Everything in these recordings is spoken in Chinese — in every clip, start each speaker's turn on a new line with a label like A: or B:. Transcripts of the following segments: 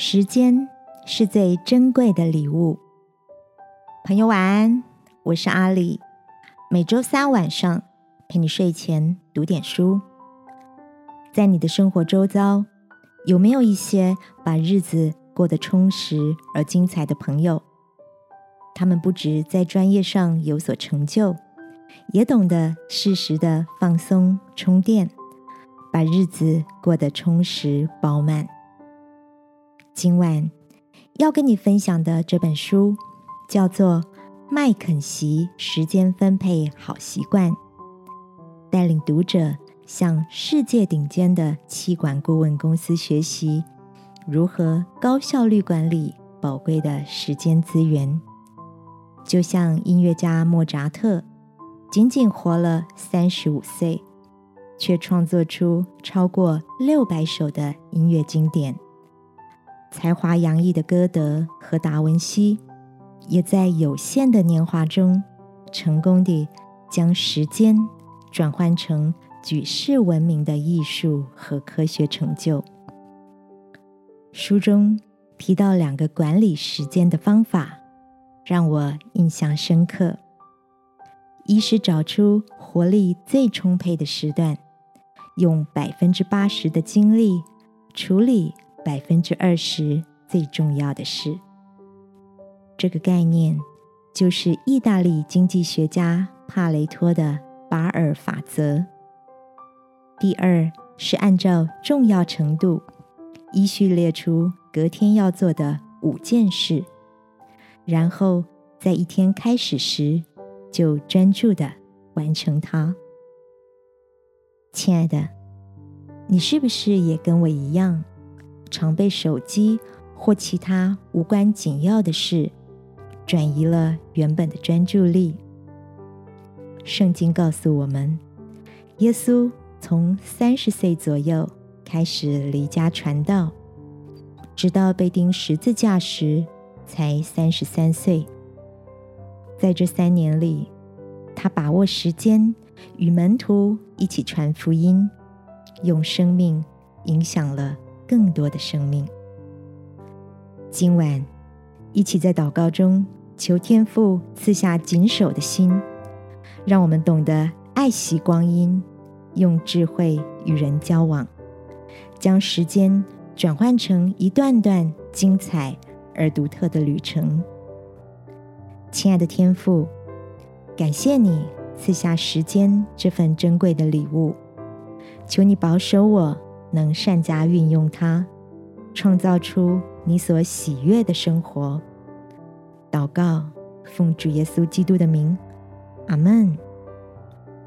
A: 时间是最珍贵的礼物。朋友晚安，我是阿里。每周三晚上陪你睡前读点书。在你的生活周遭，有没有一些把日子过得充实而精彩的朋友？他们不止在专业上有所成就，也懂得适时的放松充电，把日子过得充实饱满。今晚要跟你分享的这本书叫做《麦肯锡时间分配好习惯》，带领读者向世界顶尖的气管顾问公司学习如何高效率管理宝贵的时间资源。就像音乐家莫扎特，仅仅活了三十五岁，却创作出超过六百首的音乐经典。才华洋溢的歌德和达文西，也在有限的年华中，成功地将时间转换成举世闻名的艺术和科学成就。书中提到两个管理时间的方法，让我印象深刻：一是找出活力最充沛的时段，用百分之八十的精力处理。百分之二十最重要的事，这个概念就是意大利经济学家帕雷托的巴尔法则。第二是按照重要程度依序列出隔天要做的五件事，然后在一天开始时就专注的完成它。亲爱的，你是不是也跟我一样？常被手机或其他无关紧要的事转移了原本的专注力。圣经告诉我们，耶稣从三十岁左右开始离家传道，直到被钉十字架时才三十三岁。在这三年里，他把握时间与门徒一起传福音，用生命影响了。更多的生命。今晚，一起在祷告中求天父赐下谨守的心，让我们懂得爱惜光阴，用智慧与人交往，将时间转换成一段段精彩而独特的旅程。亲爱的天父，感谢你赐下时间这份珍贵的礼物，求你保守我。能善加运用它，创造出你所喜悦的生活。祷告，奉主耶稣基督的名，阿门。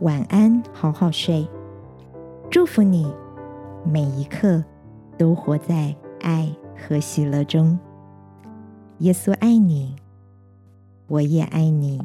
A: 晚安，好好睡。祝福你，每一刻都活在爱和喜乐中。耶稣爱你，我也爱你。